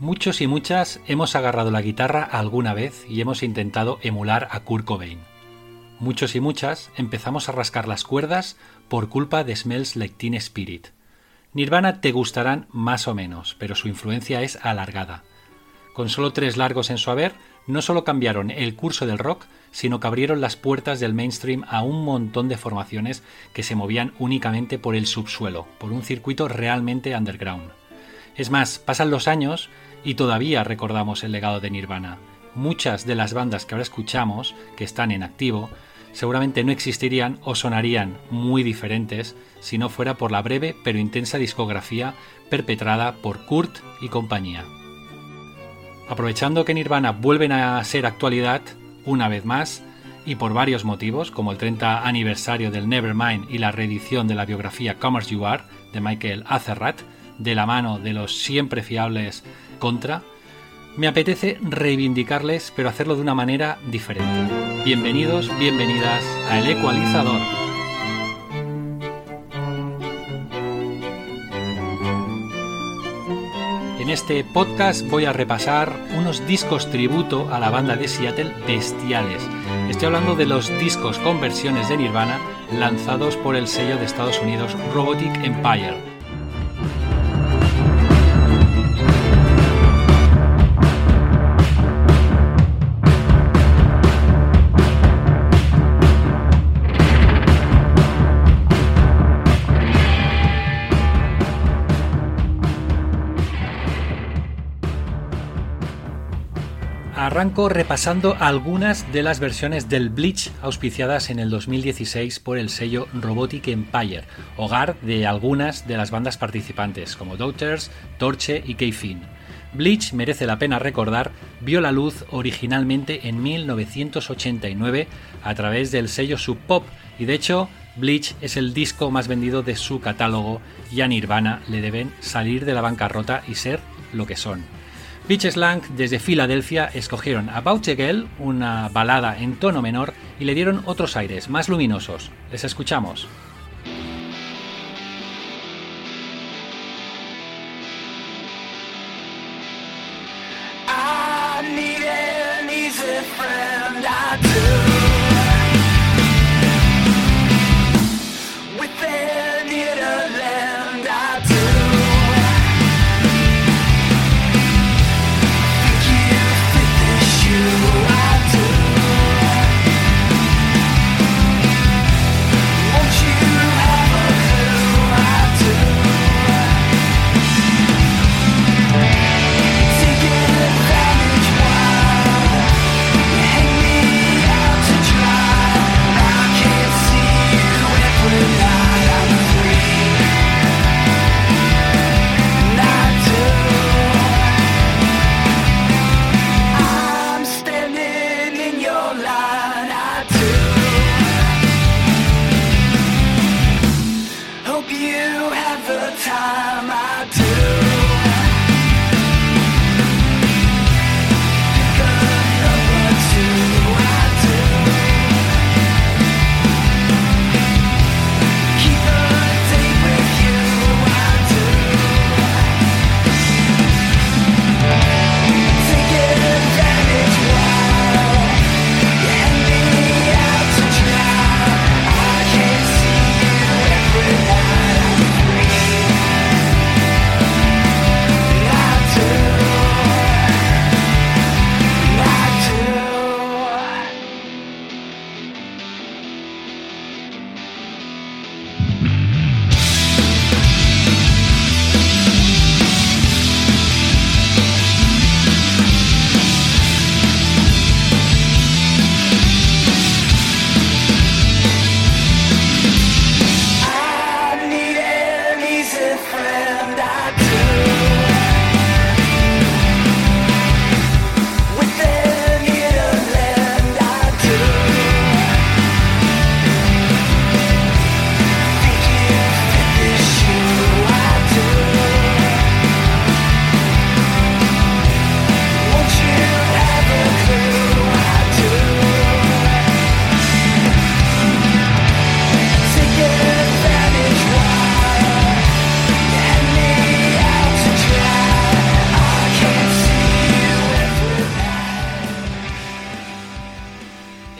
Muchos y muchas hemos agarrado la guitarra alguna vez y hemos intentado emular a Kurt Cobain. Muchos y muchas empezamos a rascar las cuerdas por culpa de Smells Like Teen Spirit. Nirvana te gustarán más o menos, pero su influencia es alargada. Con solo tres largos en su haber, no solo cambiaron el curso del rock, sino que abrieron las puertas del mainstream a un montón de formaciones que se movían únicamente por el subsuelo, por un circuito realmente underground. Es más, pasan los años y todavía recordamos el legado de Nirvana. Muchas de las bandas que ahora escuchamos, que están en activo, seguramente no existirían o sonarían muy diferentes si no fuera por la breve pero intensa discografía perpetrada por Kurt y compañía. Aprovechando que Nirvana vuelven a ser actualidad una vez más, y por varios motivos, como el 30 aniversario del Nevermind y la reedición de la biografía Commerce You Are de Michael Azerrat, de la mano de los siempre fiables Contra, me apetece reivindicarles, pero hacerlo de una manera diferente. Bienvenidos, bienvenidas a El Ecualizador. En este podcast voy a repasar unos discos tributo a la banda de Seattle bestiales. Estoy hablando de los discos con versiones de Nirvana lanzados por el sello de Estados Unidos Robotic Empire Arranco repasando algunas de las versiones del Bleach auspiciadas en el 2016 por el sello Robotic Empire, hogar de algunas de las bandas participantes como Daughters, Torche y K-Fin. Bleach, merece la pena recordar, vio la luz originalmente en 1989 a través del sello Sub Pop y de hecho Bleach es el disco más vendido de su catálogo y a Nirvana le deben salir de la bancarrota y ser lo que son. Rich Slank desde Filadelfia escogieron a Girl, una balada en tono menor, y le dieron otros aires, más luminosos. Les escuchamos.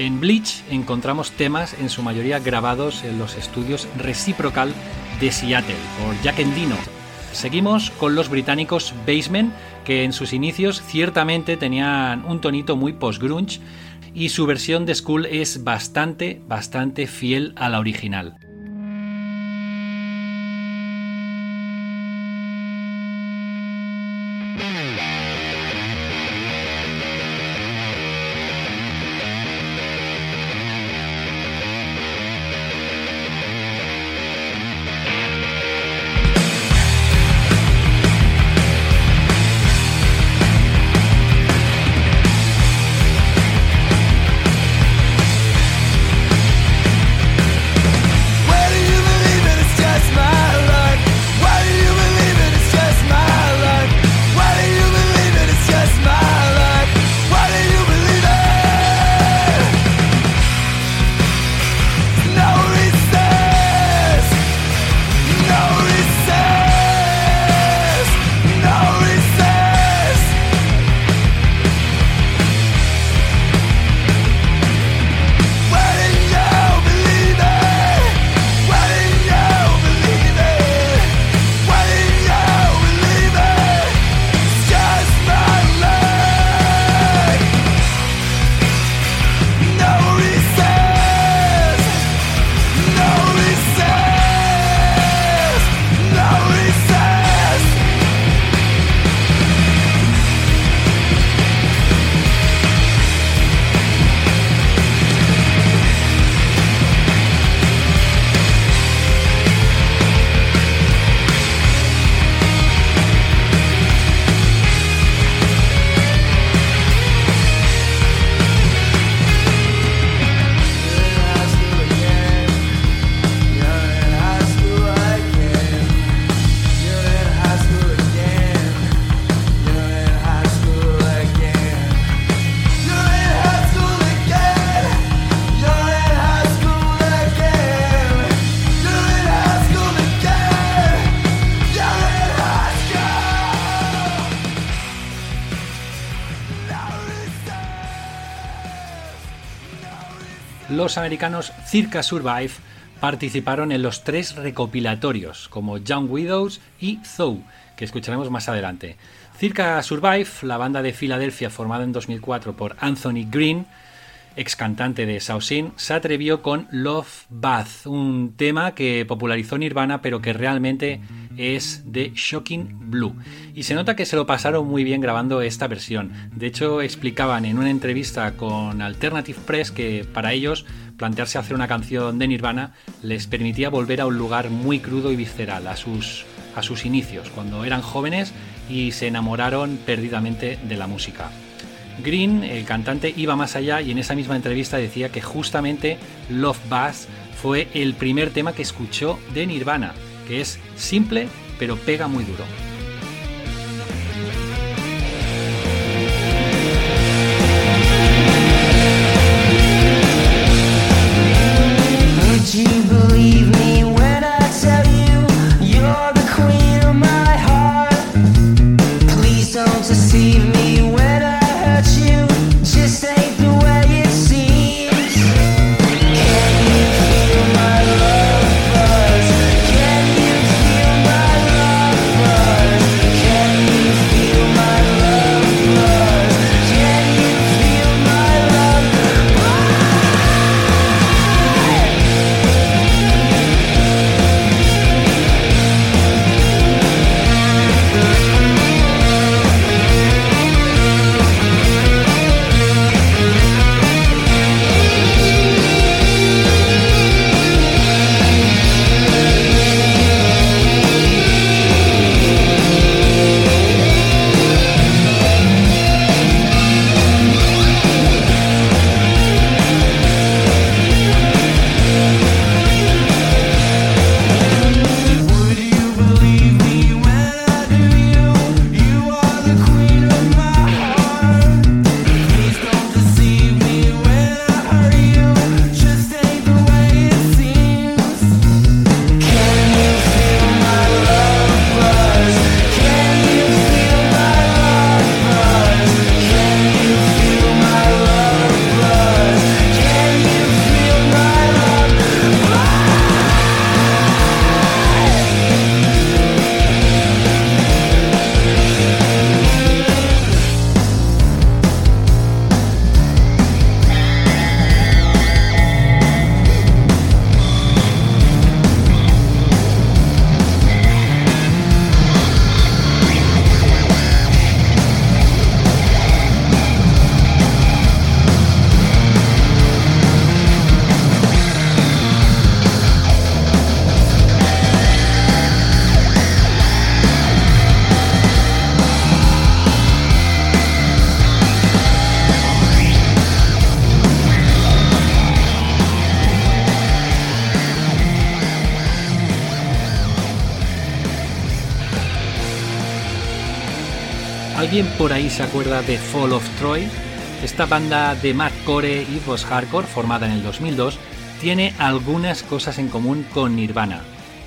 En Bleach encontramos temas en su mayoría grabados en los estudios Reciprocal de Seattle por Jack Endino. Seguimos con los británicos Basement, que en sus inicios ciertamente tenían un tonito muy post-grunge y su versión de School es bastante, bastante fiel a la original. Americanos Circa Survive participaron en los tres recopilatorios, como Young Widows y Though, que escucharemos más adelante. Circa Survive, la banda de Filadelfia formada en 2004 por Anthony Green, ex cantante de Sausin, se atrevió con Love Bath, un tema que popularizó Nirvana pero que realmente es de Shocking Blue. Y se nota que se lo pasaron muy bien grabando esta versión. De hecho, explicaban en una entrevista con Alternative Press que para ellos plantearse hacer una canción de Nirvana les permitía volver a un lugar muy crudo y visceral, a sus, a sus inicios, cuando eran jóvenes y se enamoraron perdidamente de la música. Green, el cantante, iba más allá y en esa misma entrevista decía que justamente Love Bass fue el primer tema que escuchó de Nirvana, que es simple pero pega muy duro. Se acuerda de Fall of Troy? Esta banda de Core y post hardcore formada en el 2002 tiene algunas cosas en común con Nirvana.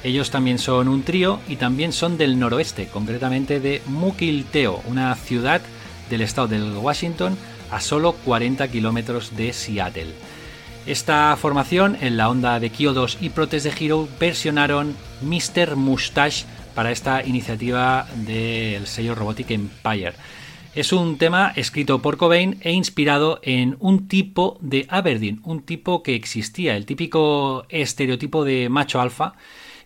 Ellos también son un trío y también son del noroeste, concretamente de Mukilteo, una ciudad del estado de Washington a solo 40 kilómetros de Seattle. Esta formación, en la onda de Kyodos y Protest de Hero, versionaron Mr. Mustache para esta iniciativa del sello Robotic Empire. Es un tema escrito por Cobain e inspirado en un tipo de Aberdeen, un tipo que existía, el típico estereotipo de macho alfa.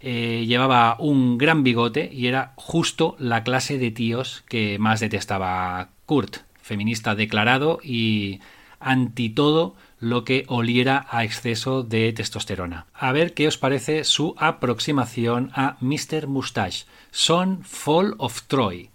Eh, llevaba un gran bigote y era justo la clase de tíos que más detestaba Kurt, feminista declarado y anti todo lo que oliera a exceso de testosterona. A ver qué os parece su aproximación a Mr. Mustache, Son Fall of Troy.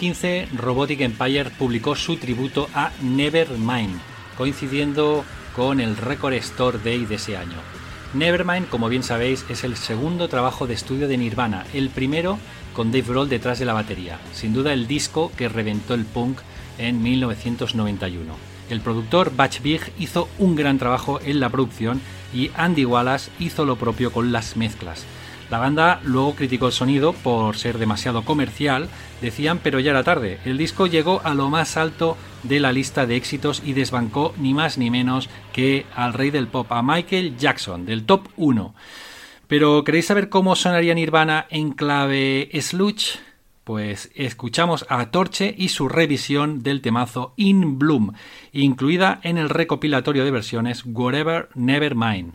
2015, Robotic Empire publicó su tributo a Nevermind, coincidiendo con el Record Store Day de ese año. Nevermind, como bien sabéis, es el segundo trabajo de estudio de Nirvana, el primero con Dave Grohl detrás de la batería, sin duda el disco que reventó el punk en 1991. El productor Batch Big hizo un gran trabajo en la producción y Andy Wallace hizo lo propio con las mezclas. La banda luego criticó el sonido por ser demasiado comercial, decían, pero ya era tarde. El disco llegó a lo más alto de la lista de éxitos y desbancó ni más ni menos que al rey del pop, a Michael Jackson, del top 1. Pero ¿queréis saber cómo sonaría Nirvana en clave sludge? Pues escuchamos a Torche y su revisión del temazo In Bloom, incluida en el recopilatorio de versiones Whatever Never Mind.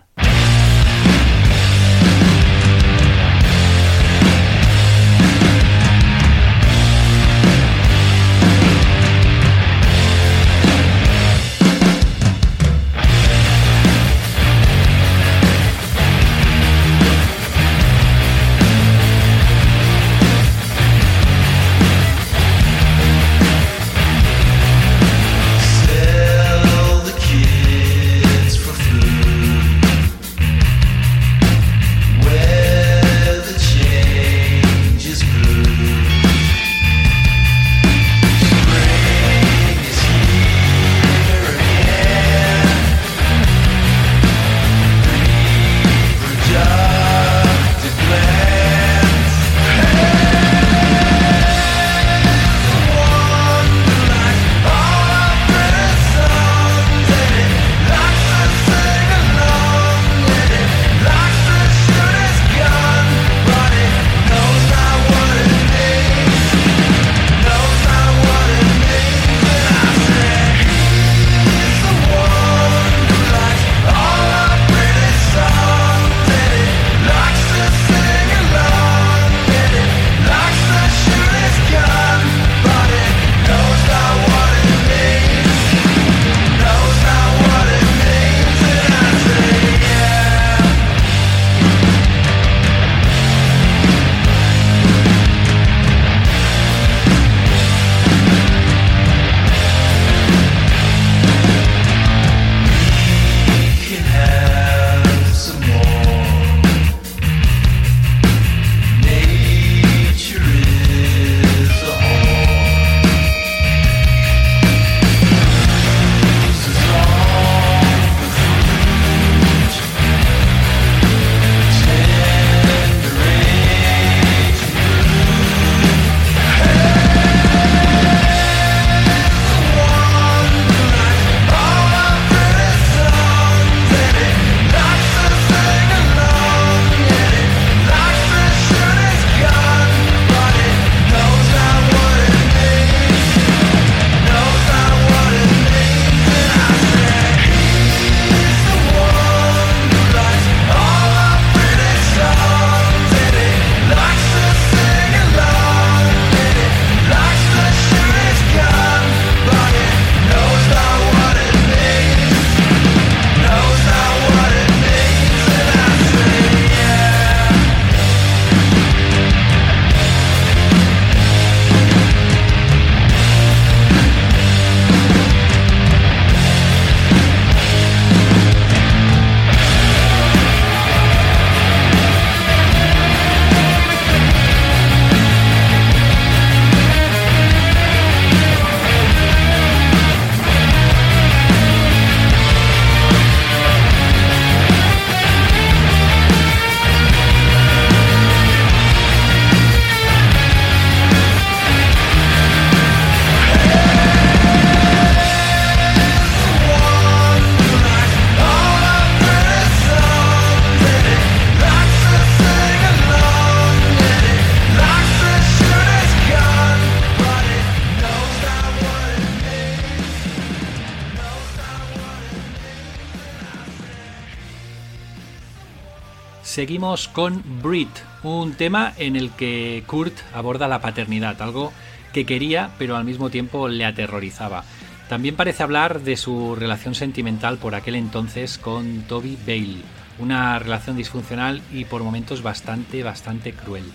Con Brit, un tema en el que Kurt aborda la paternidad, algo que quería pero al mismo tiempo le aterrorizaba. También parece hablar de su relación sentimental por aquel entonces con Toby Bale, una relación disfuncional y por momentos bastante, bastante cruel.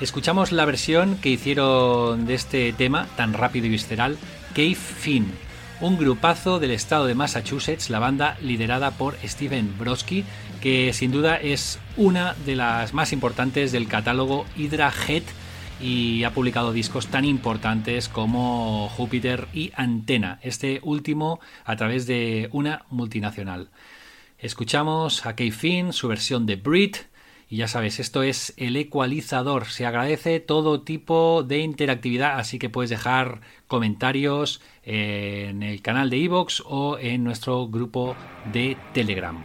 Escuchamos la versión que hicieron de este tema tan rápido y visceral, Cave Finn, un grupazo del estado de Massachusetts, la banda liderada por Steven Brodsky, que sin duda es una de las más importantes del catálogo Hydra Head y ha publicado discos tan importantes como Júpiter y Antena, este último a través de una multinacional. Escuchamos a Kay Finn, su versión de Brit, y ya sabes, esto es el ecualizador. Se agradece todo tipo de interactividad, así que puedes dejar comentarios en el canal de iVoox o en nuestro grupo de Telegram.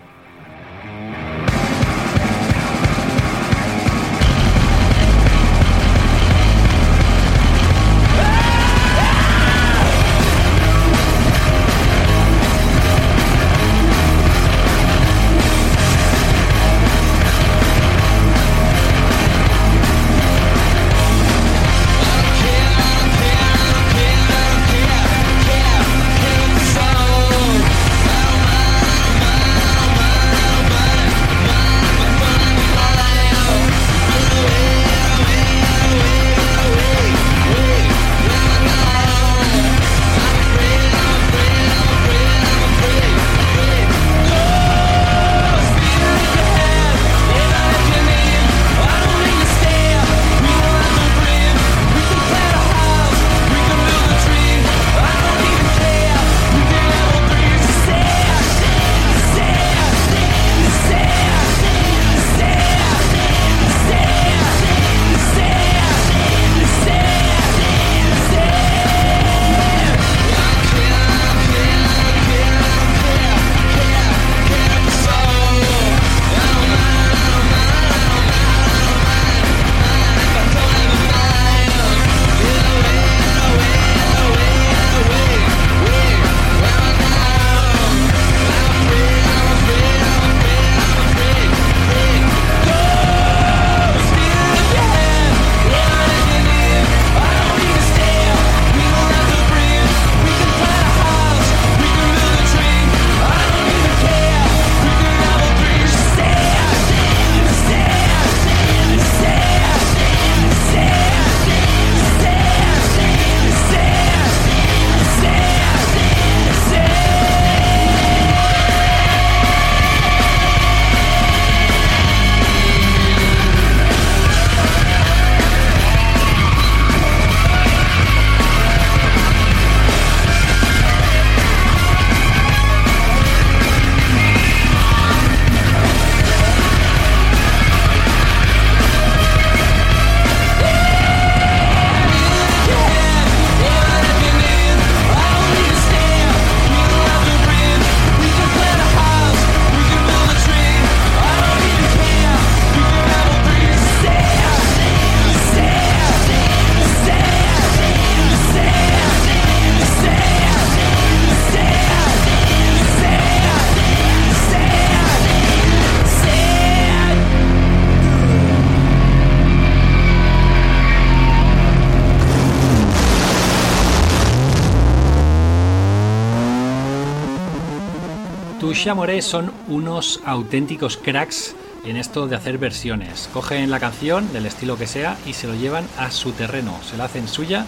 Amore son unos auténticos cracks en esto de hacer versiones. Cogen la canción del estilo que sea y se lo llevan a su terreno, se la hacen suya,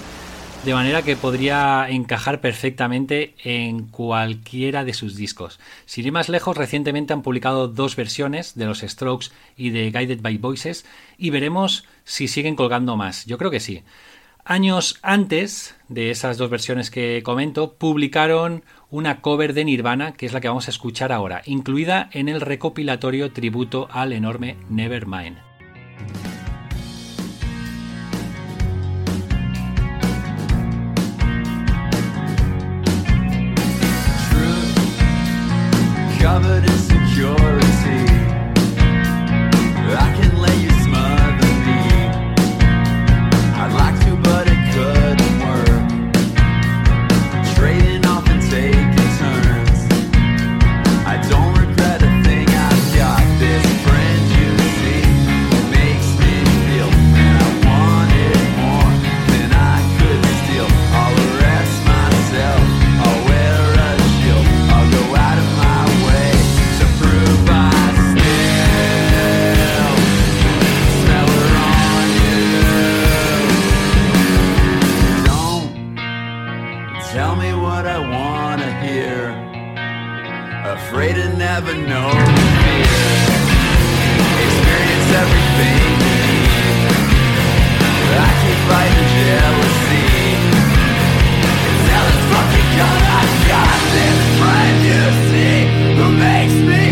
de manera que podría encajar perfectamente en cualquiera de sus discos. Sin ir más lejos, recientemente han publicado dos versiones de los Strokes y de Guided by Voices y veremos si siguen colgando más. Yo creo que sí. Años antes de esas dos versiones que comento, publicaron una cover de Nirvana, que es la que vamos a escuchar ahora, incluida en el recopilatorio tributo al enorme Nevermind. Tell me what I wanna hear. Afraid to never know fear. Experience everything you need. I keep fighting jealousy. It's hell fucking gun I've got this brand you see who makes me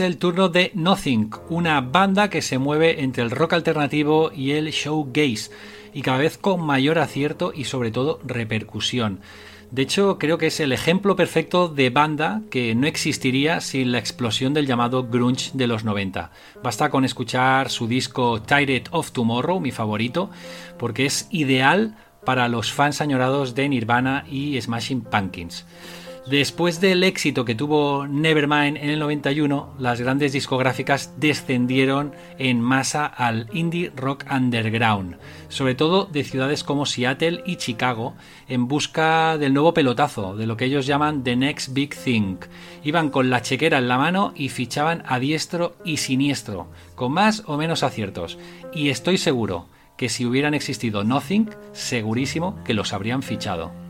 El turno de Nothing, una banda que se mueve entre el rock alternativo y el showgaze, y cada vez con mayor acierto y sobre todo repercusión. De hecho, creo que es el ejemplo perfecto de banda que no existiría sin la explosión del llamado grunge de los 90. Basta con escuchar su disco Tired of Tomorrow, mi favorito, porque es ideal para los fans añorados de Nirvana y Smashing Pumpkins. Después del éxito que tuvo Nevermind en el 91, las grandes discográficas descendieron en masa al indie rock underground, sobre todo de ciudades como Seattle y Chicago, en busca del nuevo pelotazo, de lo que ellos llaman The Next Big Thing. Iban con la chequera en la mano y fichaban a diestro y siniestro, con más o menos aciertos. Y estoy seguro que si hubieran existido Nothing, segurísimo que los habrían fichado.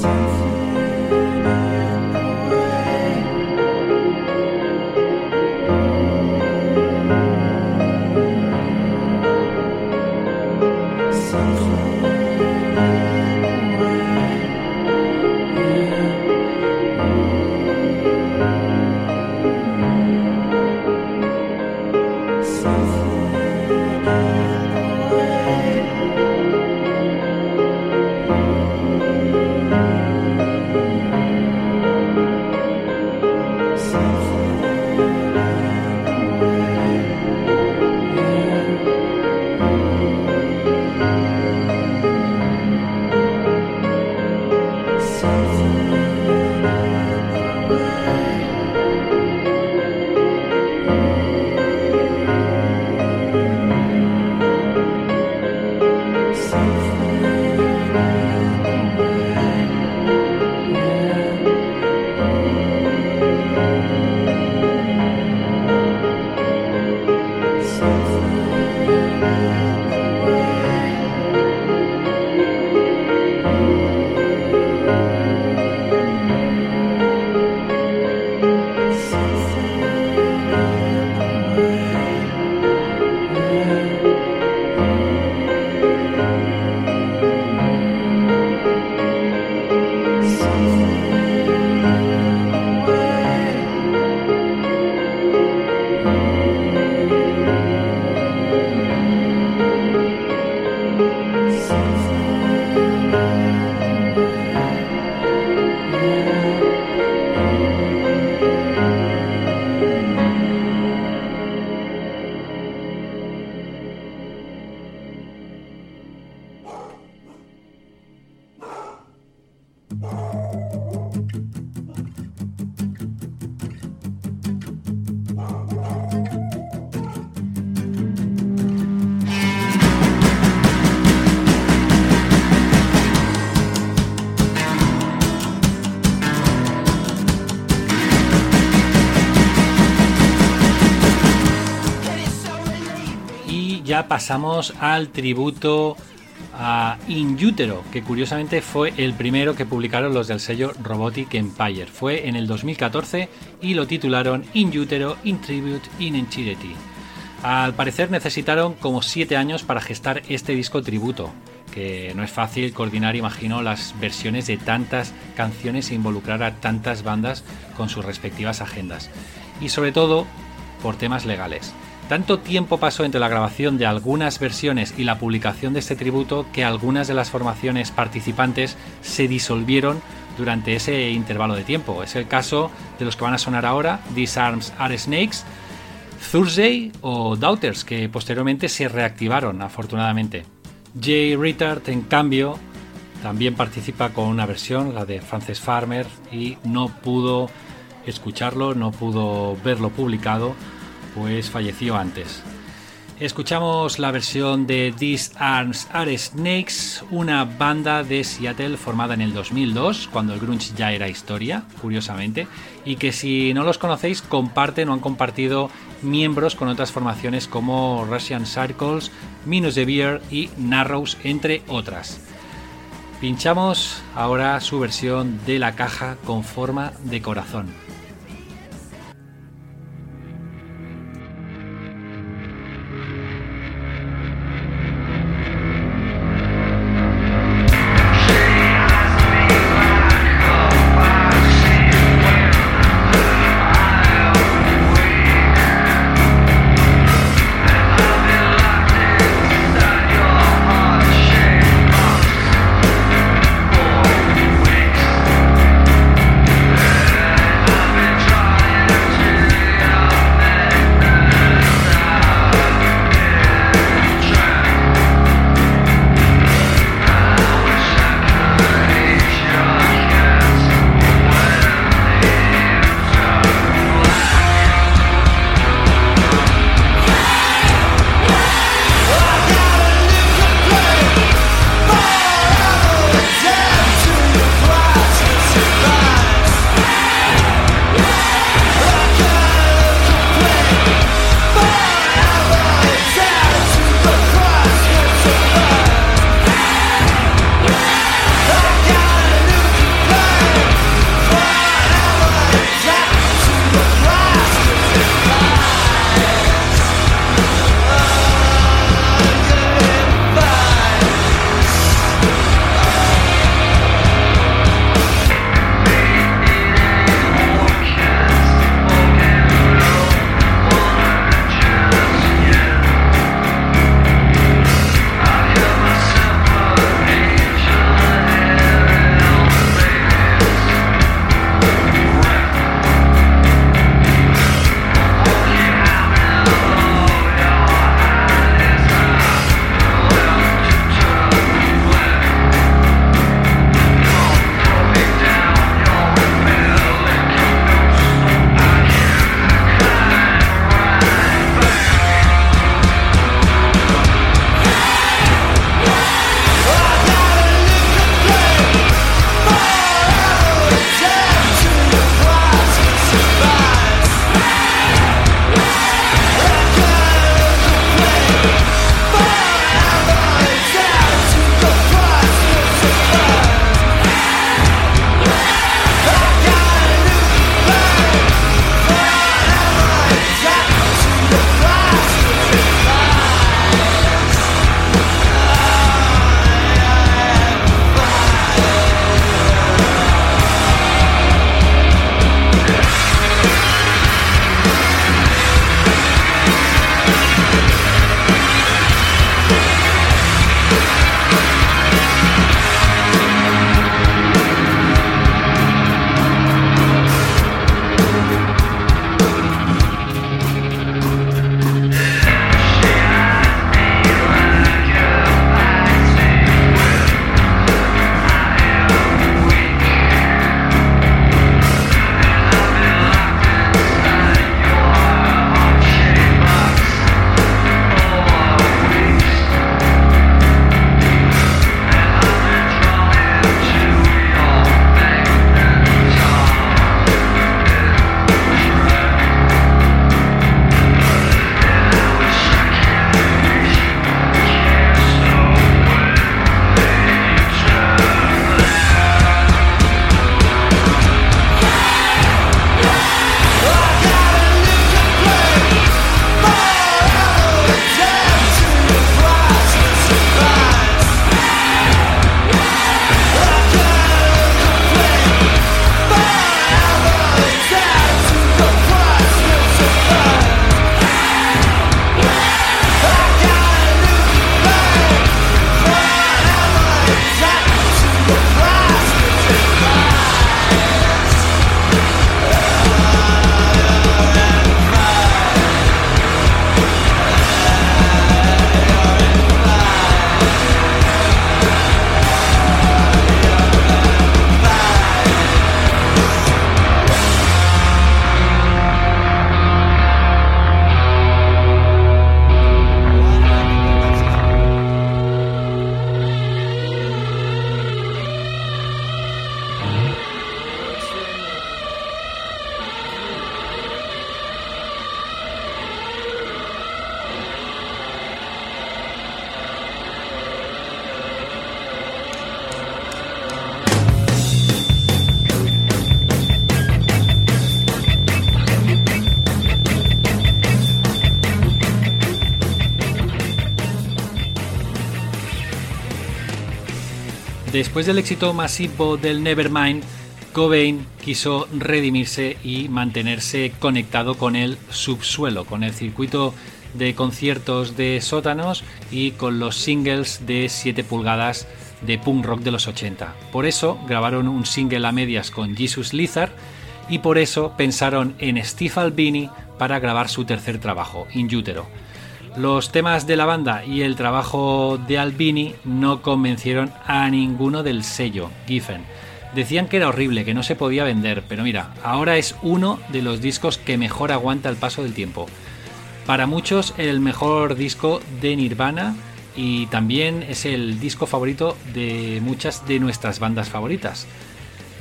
谢谢。Pasamos al tributo a In Utero, que curiosamente fue el primero que publicaron los del sello Robotic Empire. Fue en el 2014 y lo titularon In Utero, In Tribute, In Entirety. Al parecer necesitaron como 7 años para gestar este disco tributo, que no es fácil coordinar, imagino, las versiones de tantas canciones e involucrar a tantas bandas con sus respectivas agendas. Y sobre todo por temas legales. Tanto tiempo pasó entre la grabación de algunas versiones y la publicación de este tributo que algunas de las formaciones participantes se disolvieron durante ese intervalo de tiempo. Es el caso de los que van a sonar ahora, These Arms Are Snakes, Thursday o Doubters, que posteriormente se reactivaron afortunadamente. Jay Rittard, en cambio, también participa con una versión, la de Frances Farmer, y no pudo escucharlo, no pudo verlo publicado pues falleció antes. Escuchamos la versión de These Arms Are Snakes, una banda de Seattle formada en el 2002, cuando el grunge ya era historia, curiosamente, y que si no los conocéis comparten o han compartido miembros con otras formaciones como Russian Circles, Minus the Beer y Narrows, entre otras. Pinchamos ahora su versión de la caja con forma de corazón. Después del éxito masivo del Nevermind, Cobain quiso redimirse y mantenerse conectado con el subsuelo, con el circuito de conciertos de sótanos y con los singles de 7 pulgadas de punk rock de los 80. Por eso grabaron un single a medias con Jesus Lizard y por eso pensaron en Steve Albini para grabar su tercer trabajo, In Utero. Los temas de la banda y el trabajo de Albini no convencieron a ninguno del sello, Giffen. Decían que era horrible, que no se podía vender, pero mira, ahora es uno de los discos que mejor aguanta el paso del tiempo. Para muchos el mejor disco de Nirvana y también es el disco favorito de muchas de nuestras bandas favoritas.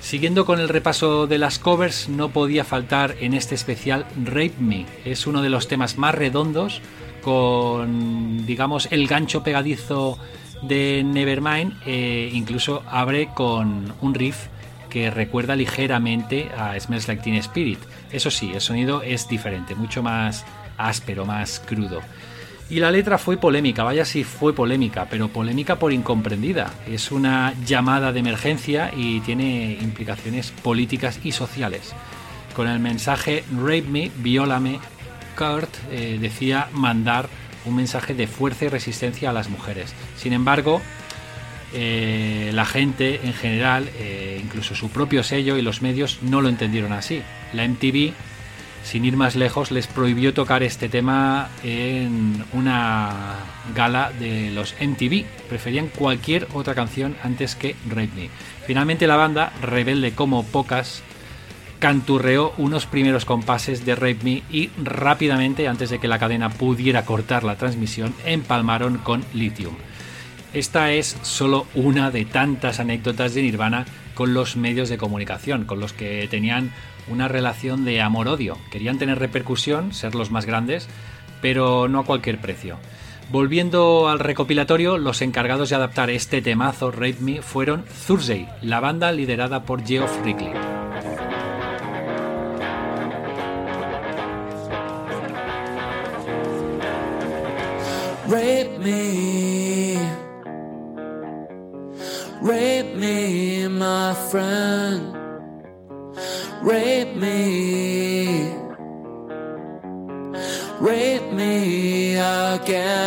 Siguiendo con el repaso de las covers, no podía faltar en este especial Rape Me. Es uno de los temas más redondos, con, digamos, el gancho pegadizo de Nevermind. E incluso abre con un riff que recuerda ligeramente a Smells Like Teen Spirit. Eso sí, el sonido es diferente, mucho más áspero, más crudo. Y la letra fue polémica, vaya si fue polémica, pero polémica por incomprendida. Es una llamada de emergencia y tiene implicaciones políticas y sociales. Con el mensaje Rape me, viólame, Eh, decía mandar un mensaje de fuerza y resistencia a las mujeres. Sin embargo, eh, la gente en general, eh, incluso su propio sello y los medios, no lo entendieron así. La MTV sin ir más lejos, les prohibió tocar este tema en una gala de los MTV. Preferían cualquier otra canción antes que Rape Me. Finalmente la banda, rebelde como pocas, canturreó unos primeros compases de Rape Me y rápidamente, antes de que la cadena pudiera cortar la transmisión, empalmaron con Lithium. Esta es solo una de tantas anécdotas de Nirvana con los medios de comunicación, con los que tenían una relación de amor-odio. Querían tener repercusión, ser los más grandes, pero no a cualquier precio. Volviendo al recopilatorio, los encargados de adaptar este temazo, Rape Me, fueron Thursday, la banda liderada por Geoff Rickly. Rape me, rape me, my friend. Rape me, rape me again.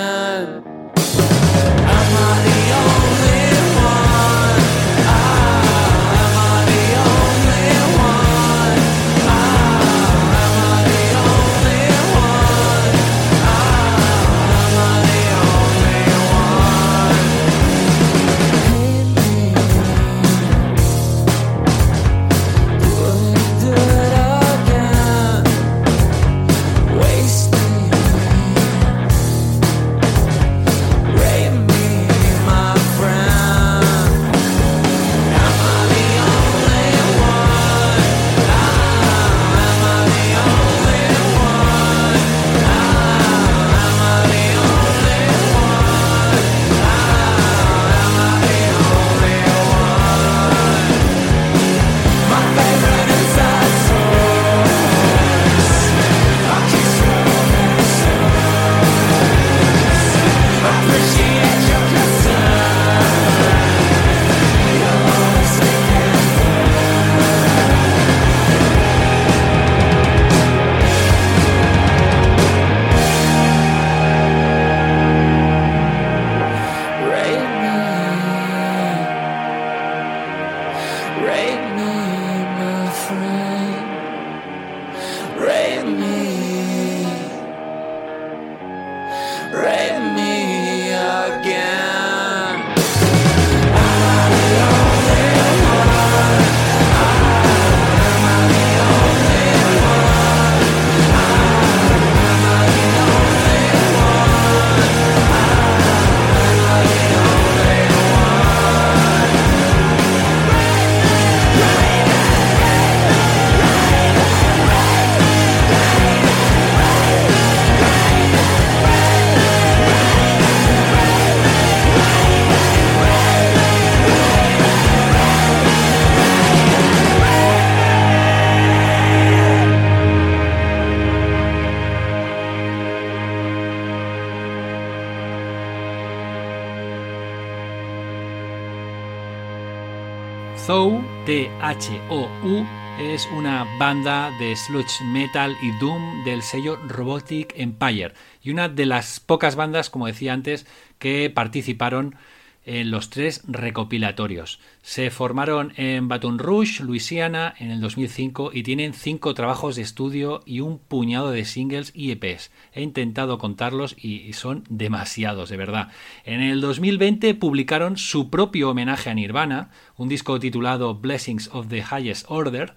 Banda de sludge metal y doom del sello Robotic Empire y una de las pocas bandas, como decía antes, que participaron en los tres recopilatorios. Se formaron en Baton Rouge, Luisiana, en el 2005 y tienen cinco trabajos de estudio y un puñado de singles y EPs. He intentado contarlos y son demasiados, de verdad. En el 2020 publicaron su propio homenaje a Nirvana, un disco titulado Blessings of the Highest Order,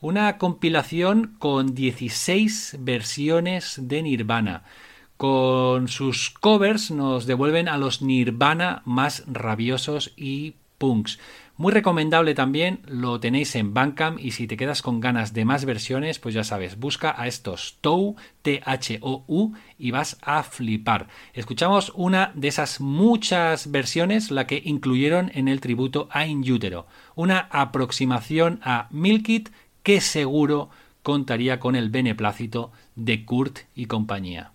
una compilación con 16 versiones de Nirvana con sus covers nos devuelven a los Nirvana más rabiosos y punks. Muy recomendable también, lo tenéis en Bandcamp y si te quedas con ganas de más versiones, pues ya sabes, busca a estos TOU, T-H-O-U y vas a flipar. Escuchamos una de esas muchas versiones, la que incluyeron en el tributo a In Utero, una aproximación a Milkit que seguro contaría con el beneplácito de Kurt y compañía.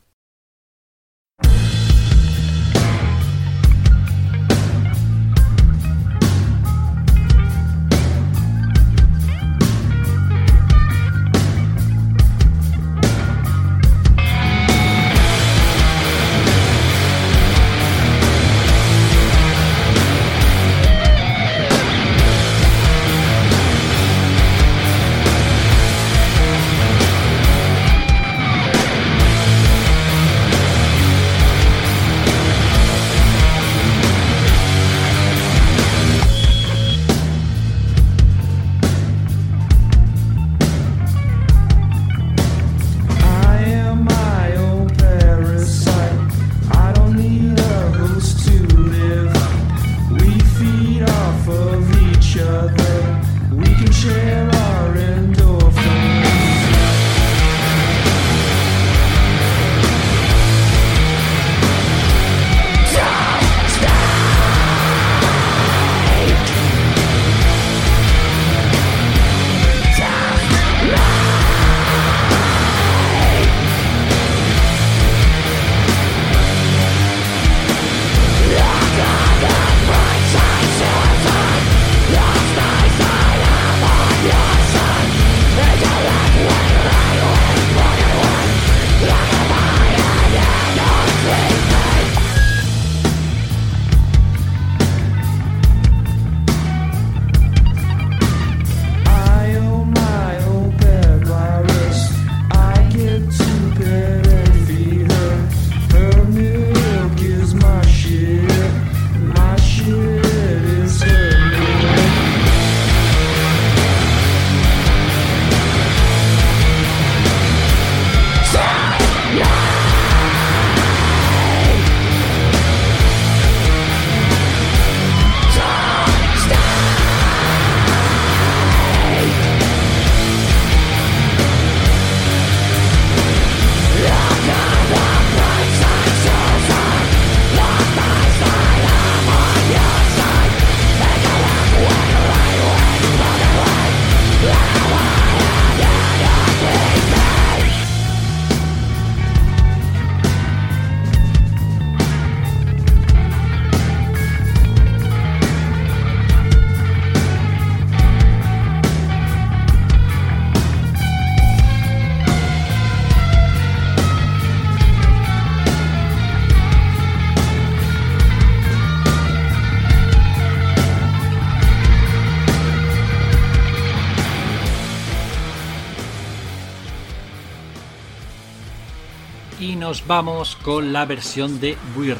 Vamos con la versión de Weir,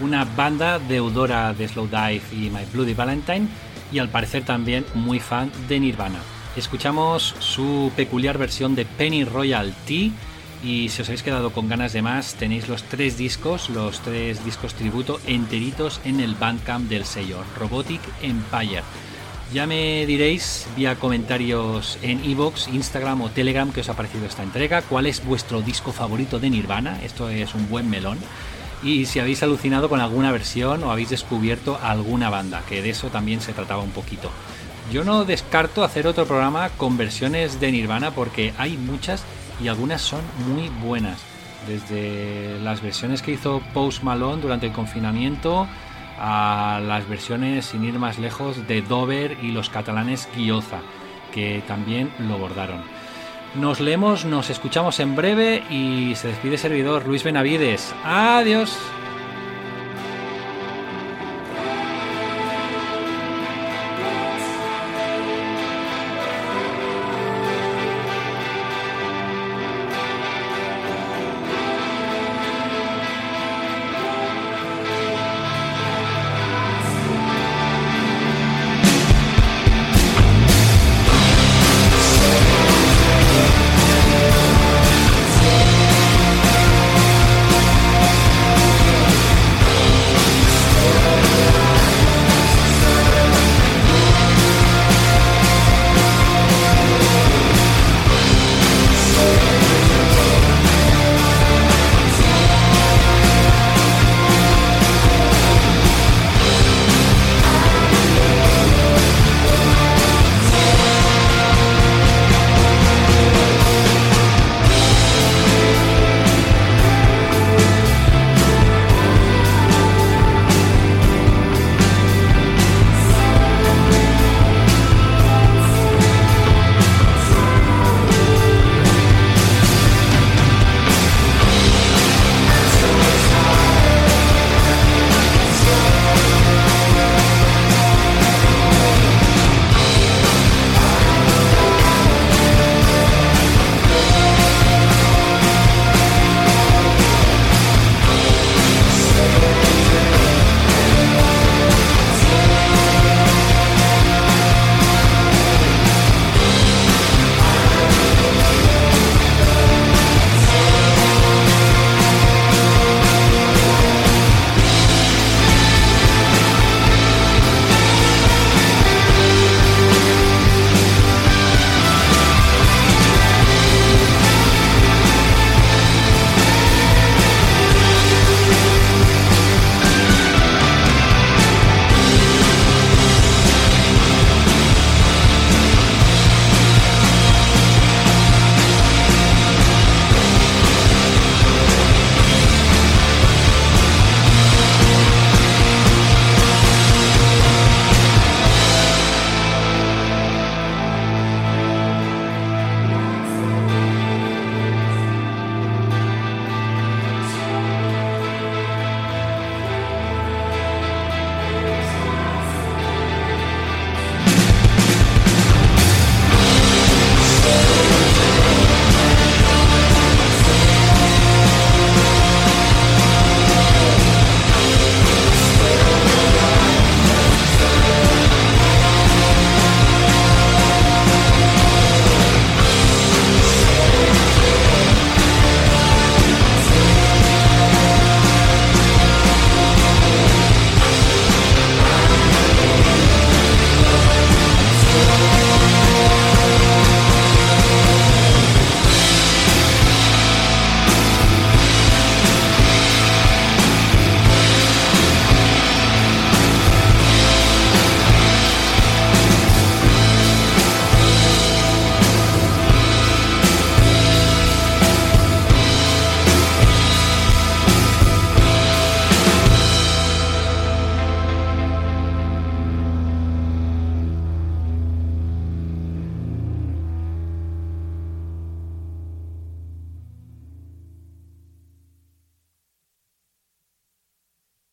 una banda deudora de Slowdive y My Bloody Valentine y al parecer también muy fan de Nirvana. Escuchamos su peculiar versión de Penny Royal Tea y si os habéis quedado con ganas de más tenéis los tres discos, los tres discos tributo enteritos en el Bandcamp del sello Robotic Empire. Ya me diréis vía comentarios en iVoox, Instagram o Telegram que os ha parecido esta entrega, cuál es vuestro disco favorito de Nirvana, esto es un buen melón, y si habéis alucinado con alguna versión o habéis descubierto alguna banda, que de eso también se trataba un poquito. Yo no descarto hacer otro programa con versiones de Nirvana porque hay muchas y algunas son muy buenas. Desde las versiones que hizo Post Malone durante el confinamiento, a las versiones, sin ir más lejos, de Dover y los catalanes Guioza, que también lo bordaron. Nos leemos, nos escuchamos en breve y se despide servidor Luis Benavides. Adiós.